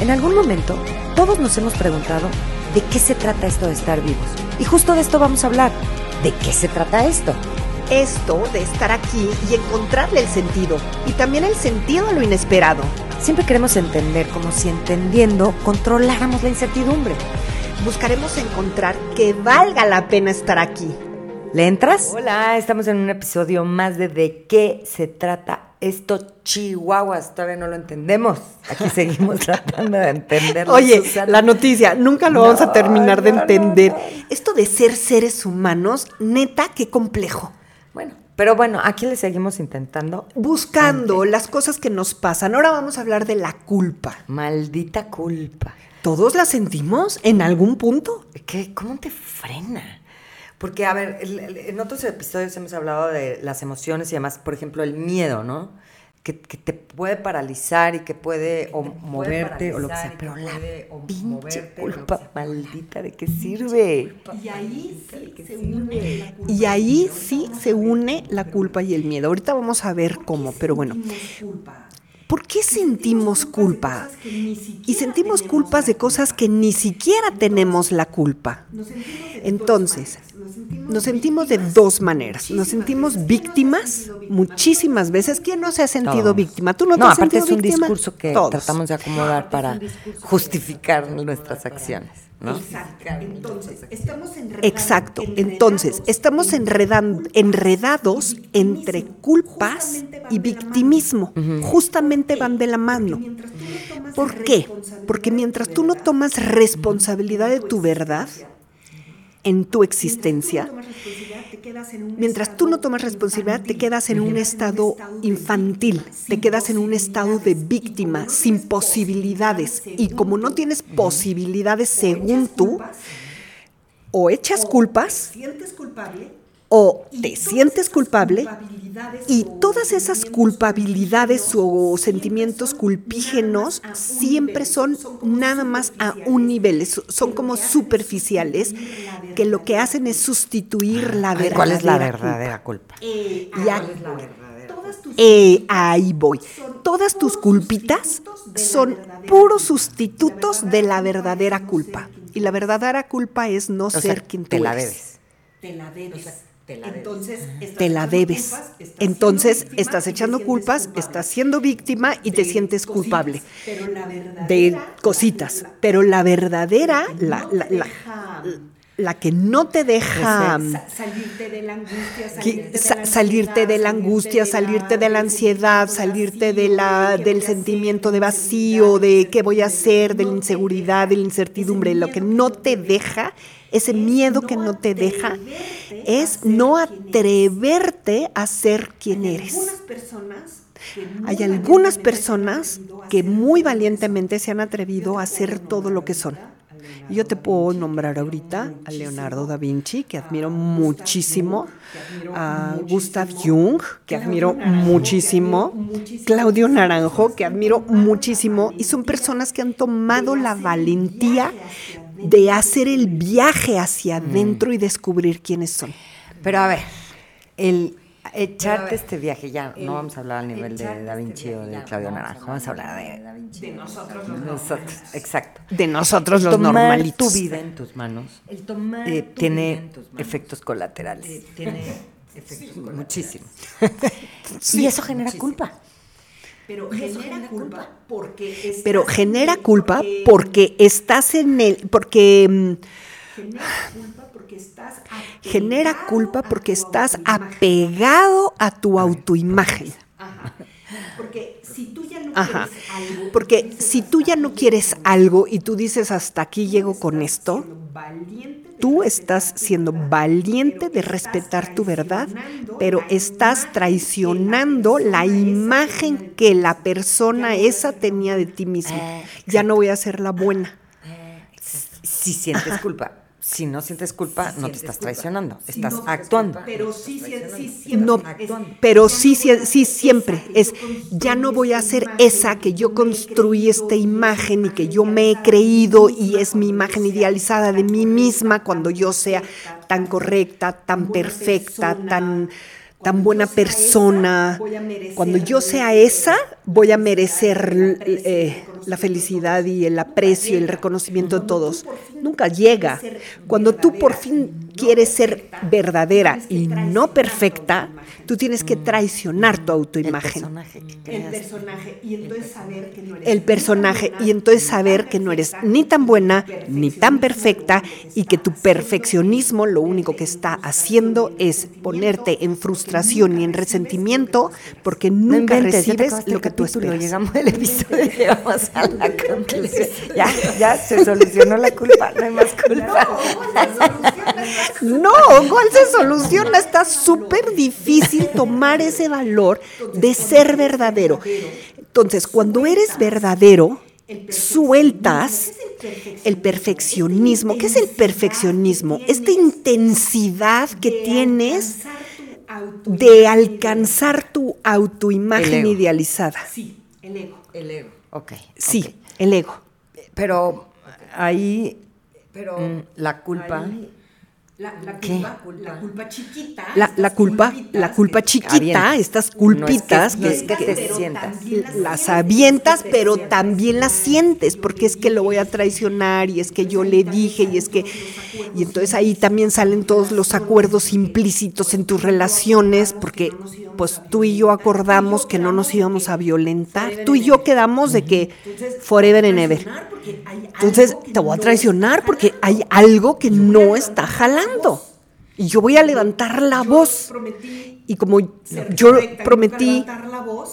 En algún momento, todos nos hemos preguntado de qué se trata esto de estar vivos. Y justo de esto vamos a hablar. ¿De qué se trata esto? Esto de estar aquí y encontrarle el sentido. Y también el sentido a lo inesperado. Siempre queremos entender como si entendiendo controláramos la incertidumbre. Buscaremos encontrar que valga la pena estar aquí. ¿Le entras? Hola, estamos en un episodio más de ¿De qué se trata esto chihuahuas? Todavía no lo entendemos. Aquí seguimos tratando de entenderlo. Oye, la noticia, nunca lo vamos a terminar de entender. Esto de ser seres humanos, neta, qué complejo. Bueno, pero bueno, aquí le seguimos intentando. Buscando las cosas que nos pasan. Ahora vamos a hablar de la culpa. Maldita culpa. ¿Todos la sentimos en algún punto? ¿Qué? ¿Cómo te frena? Porque, a ver, en otros episodios hemos hablado de las emociones y además, por ejemplo, el miedo, ¿no? Que, te puede paralizar y que puede o moverte o lo que sea, pero la pinche culpa maldita de qué sirve. Y ahí sí se une y ahí sí se une la culpa y el miedo. Ahorita vamos a ver cómo, pero bueno. ¿Por qué sentimos culpa? Y sentimos culpas de cosas que ni siquiera tenemos la culpa. Entonces, nos sentimos de dos maneras. Nos sentimos víctimas muchísimas veces. ¿Quién no se ha sentido víctima? ¿Tú no, te has aparte es un discurso que tratamos de acomodar para justificar nuestras acciones. Exacto. Entonces, estamos enredados entre culpas y victimismo. Justamente van de la mano. ¿Por qué? Porque mientras tú no tomas responsabilidad de tu verdad, en tu existencia, mientras tú no tomas responsabilidad, te quedas en un estado infantil, te quedas en un estado de víctima, sin posibilidades. Y como no tienes posibilidades según tú, o echas culpas, o te sientes culpable y todas esas culpabilidades o sentimientos culpígenos siempre son nada más a un nivel, son como superficiales que lo que hacen es sustituir la verdadera ¿Cuál es la verdadera culpa? Eh, eh, ahí voy. Todas tus culpitas son puros sustitutos de la verdadera culpa. Y la verdadera culpa es no ser quien tú te eres. La debes. Te la debes. Te la Entonces, te la debes. Entonces, estás echando culpas, estás siendo víctima y te sientes culpable de cositas. Pero la verdadera, la, la, que no te deja salirte de la angustia, salirte de la angustia, salirte de la ansiedad, salirte de la, del sentimiento de vacío, de qué voy a hacer, de la inseguridad, de la incertidumbre, lo que no te deja ese miedo que no te deja, es no atreverte a ser quien eres. Hay algunas personas que muy valientemente se han atrevido a ser todo lo que son. Yo te puedo nombrar ahorita a Leonardo da Vinci, que admiro muchísimo, a Gustav Jung, que admiro muchísimo, Claudio Naranjo, que admiro muchísimo, y son personas que han tomado la valentía de hacer el viaje hacia adentro y descubrir quiénes son. Pero a ver, el echarte este viaje, ya no vamos a hablar al nivel de Da Vinci o de Claudio Naranjo, vamos a hablar de, de nosotros los nosotros, exacto. De nosotros los tomar normalitos. tu vida en tus manos eh, tiene efectos colaterales. Eh, tiene efectos muchísimos. y eso genera culpa. Pero genera culpa porque estás Pero genera culpa porque estás en el porque mm, genera culpa porque estás genera culpa porque estás apegado a tu autoimagen. Porque si tú ya no quieres algo, porque si tú ya no quieres algo y tú dices hasta aquí llego con esto, tú estás siendo valiente de respetar tu verdad, pero estás traicionando la imagen que la persona esa tenía de ti mismo. Ya no voy a ser la buena. Si sientes culpa, si no sientes culpa, no te estás traicionando, estás actuando. Pero sí, sí, siempre. No, pero sí, sí, siempre. Es, ya no voy a ser esa que yo construí esta imagen y que yo me he creído y es mi imagen idealizada de mí misma cuando yo sea tan correcta, tan perfecta, tan tan buena persona. Cuando yo sea esa, voy a merecer eh, la felicidad y el aprecio y el reconocimiento de todos. Nunca llega. Cuando tú por fin quieres ser verdadera y no perfecta, tú tienes que traicionar tu autoimagen. El personaje. Y entonces saber que no eres. El personaje. Y entonces saber que no eres ni tan buena ni tan perfecta y que tu perfeccionismo lo único que está haciendo es ponerte en frustración y en resentimiento porque nunca recibes lo que tú esperas. Llegamos al episodio y llegamos a la conclusión. Ya, ya se solucionó la culpa, no hay más culpa. No, ¿cuál se soluciona? Está súper difícil tomar ese valor de ser verdadero. Entonces, cuando eres verdadero, sueltas el perfeccionismo. ¿Qué es el perfeccionismo? Esta intensidad que tienes de alcanzar tu autoimagen idealizada. Sí, el ego. El ego. Ok. Sí, el ego. Pero ahí, pero mm, la culpa. La, culpa, la culpa chiquita. La, culpa, la culpa chiquita, estas culpitas que, te sientas. Las, avientas, pero también las sientes, porque es que lo voy a traicionar y es que yo le dije y es que... Y entonces ahí también salen todos los acuerdos implícitos en tus relaciones, porque pues tú y yo acordamos que no nos íbamos a violentar. Tú y yo quedamos de que forever and ever. Entonces te voy a traicionar porque hay algo que no está jalando. Y yo voy a levantar la voz. Y como yo prometí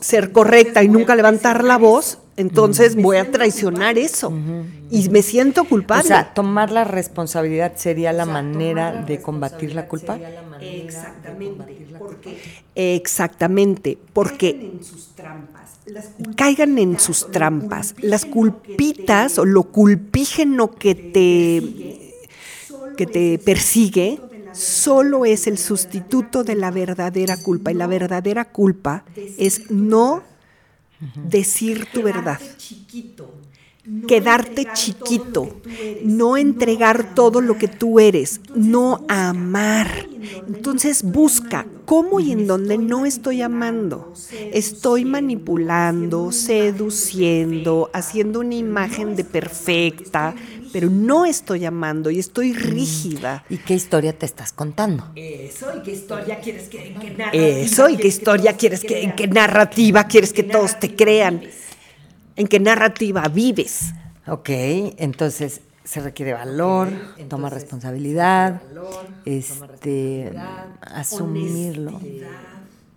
ser correcta y nunca levantar la voz, entonces voy a traicionar eso. Y me siento culpable. O sea, tomar la responsabilidad sería la manera de combatir la culpa. Exactamente. Porque Exactamente. Porque caigan en sus trampas. Las culpitas o lo culpígeno que te, que te persigue solo es el sustituto de la verdadera culpa. Y la verdadera culpa es no decir tu verdad quedarte chiquito, no entregar todo lo que tú eres, no amar. Entonces busca cómo y en dónde no estoy amando. Estoy manipulando, seduciendo, haciendo una imagen de perfecta, pero no estoy amando y estoy rígida. ¿Y qué historia te estás contando? Eso, y qué historia quieres que, en qué narrativa. Eso, y qué historia quieres que, en qué narrativa quieres que todos te crean en qué narrativa vives. Ok, entonces se requiere valor, toma responsabilidad, este, asumirlo.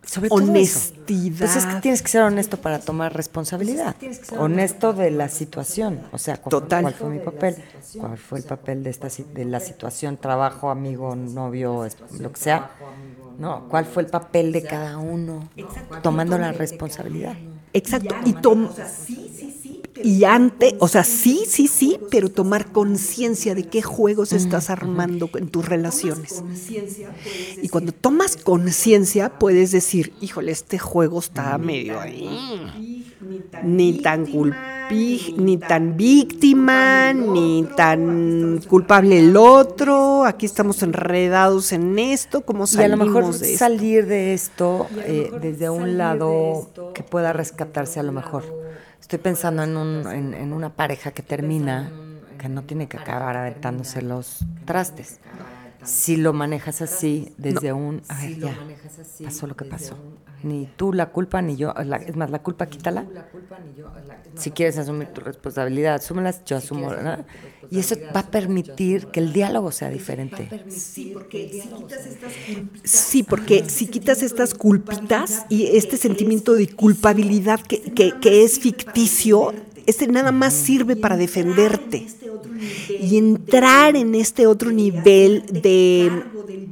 Sobre todo honestidad. Pues es que tienes que ser honesto para tomar responsabilidad. Honesto de la situación. O sea, ¿cuál, fue mi papel? ¿Cuál fue el papel de, esta, de la situación? Trabajo, amigo, novio, lo que sea. ¿No? ¿Cuál fue el papel de cada uno? Tomando la responsabilidad. Exacto. Y tom y antes, o sea, sí, sí, sí, pero tomar conciencia de qué juegos estás armando en tus relaciones. Y cuando tomas conciencia, puedes decir, híjole, este juego está medio ahí. Ni tan ni tan víctima, ni tan culpable el otro. Aquí estamos enredados en esto, como salimos y a lo mejor de salir de esto eh, desde un lado que pueda rescatarse a lo mejor Estoy pensando en, un, en, una pareja que termina, que no tiene que acabar aventándose los trastes. Si lo manejas así, desde un, a ver, ya, pasó lo que pasó. Ni tú la culpa, ni yo, es más, la culpa quítala. Si quieres asumir tu responsabilidad, asúmela, yo asumo, ¿verdad? Y eso va a permitir que el diálogo sea diferente. Sí, porque si quitas estas culpitas. Sí, porque si quitas estas culpitas y este sentimiento de culpabilidad que, que, es ficticio, este nada más sirve para defenderte y entrar en este otro nivel de,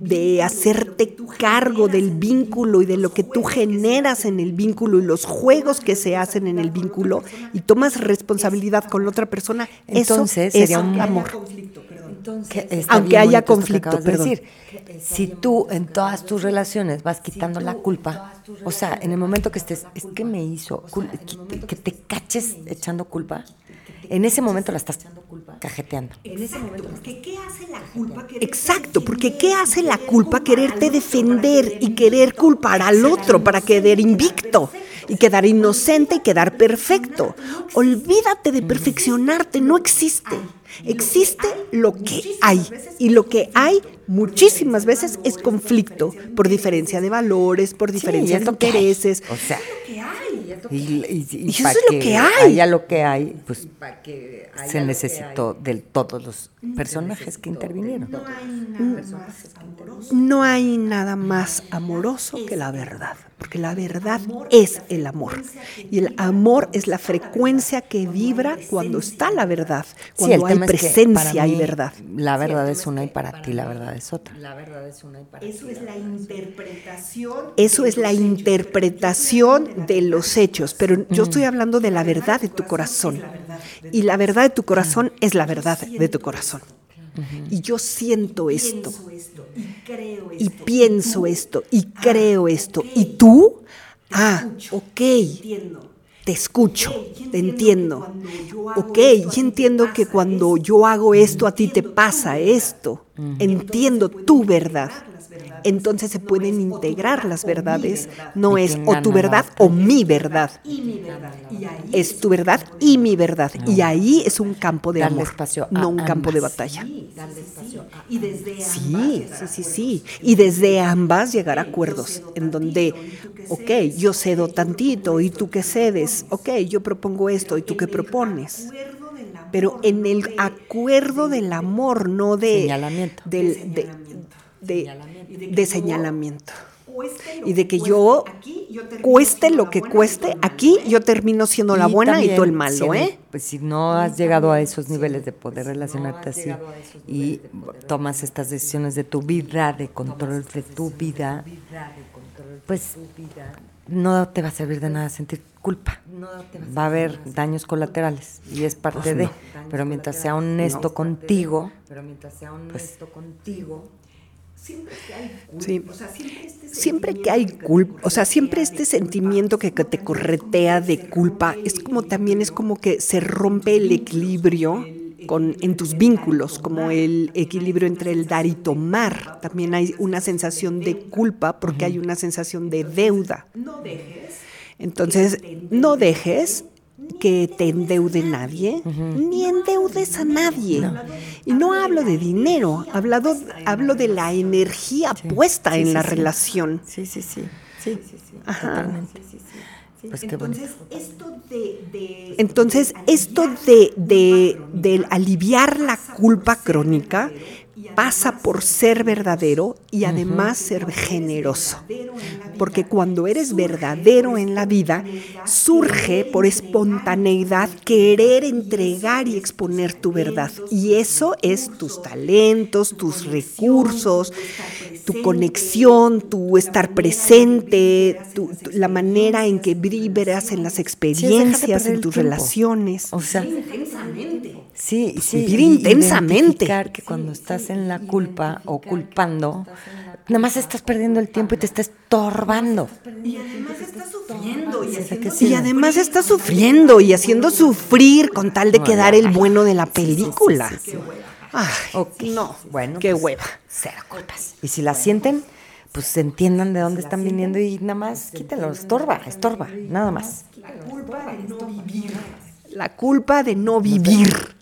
de hacerte cargo del vínculo y de lo que tú generas en el vínculo y los juegos que se hacen en el vínculo y tomas responsabilidad con la otra persona, Entonces, eso sería un amor. Aunque haya conflicto, perdón. Decir, si tú en todas tus relaciones vas quitando la culpa, o sea, en el momento que estés, es que me hizo, que te caches echando culpa, en ese momento la estás cajeteando. En ese momento, porque ¿qué hace la culpa? Exacto, porque ¿qué hace la culpa quererte defender y querer culpar al otro para quedar invicto? y quedar inocente y quedar perfecto. Olvídate de perfeccionarte, no existe. Existe lo que hay y lo que hay muchísimas veces es conflicto por diferencia de valores, por diferencia de intereses. O sea, y, eso es lo que hay. Haya lo que hay, pues se necesitó de todos los personajes que intervinieron. No hay nada más amoroso que la verdad, porque la verdad es el amor. Y el amor es la frecuencia que vibra cuando está la verdad, cuando hay presencia y verdad. La verdad es una y para ti la verdad es otra. Eso es la interpretación. Eso es la interpretación de los hechos, pero yo estoy hablando de la verdad de tu corazón. Y la verdad de tu corazón es la verdad de tu corazón. Y yo siento esto. Y pienso esto. Y creo esto. Y tú, ah, ok. Te escucho, te entiendo. Ok, y entiendo que cuando yo hago esto, a ti te pasa esto. Entiendo tu verdad entonces se pueden integrar las verdades. No es o tu verdad o mi verdad. Es tu verdad y mi verdad. Y ahí es un campo de amor, no un campo de batalla. Sí, sí, sí, sí. Y desde ambas llegar a acuerdos en donde, ok, yo cedo tantito y tú que cedes, ok, yo propongo esto y tú qué propones pero en el acuerdo del amor, no de señalamiento. Del, de, de, señalamiento. Y de que yo, cueste lo que cueste, aquí yo termino siendo la buena y tú el malo, ¿eh? Pues si no has llegado a esos niveles de poder relacionarte así y tomas estas decisiones de tu vida, de control de tu vida, pues no te va a servir de nada sentir culpa. Va a haber daños colaterales y es parte de. Pero mientras sea honesto contigo, pues siempre que hay culpa, o sea, siempre, este que hay culpa, o sea, siempre este sentimiento que, te corretea de culpa, es como también es como que se rompe el equilibrio con, en tus vínculos, como el equilibrio entre el dar y tomar. También hay una sensación de culpa porque hay una sensación de deuda. Entonces, no dejes que te endeude nadie, ni endeudes a nadie. Y no hablo de dinero, hablado, hablo de la energía puesta en la relación. Sí, sí, sí. Sí, sí, sí. Ajá. Pues Entonces, esto de, Entonces, esto de, de, de aliviar la culpa crónica pasa por ser verdadero y además ser generoso. Porque cuando eres verdadero en la vida, surge por espontaneidad querer entregar y exponer tu verdad. Y eso es tus talentos, tus recursos, tu conexión, tu estar presente, la manera en que vibras en las experiencias, en tus relaciones. O sea, Sí, sí. Vivir intensamente. que cuando estás en la culpa o culpando, nada más estás perdiendo el tiempo y te estás estorbando. Y además estás sufriendo. Y, además estás sufriendo y haciendo sufrir con tal de quedar el bueno de la película. Ay, no, bueno, qué pues, hueva. Cero culpas. Y si la sienten, pues entiendan de dónde están viniendo y nada más quítenlo, estorba, estorba, nada más. La culpa de no vivir. La culpa de no vivir.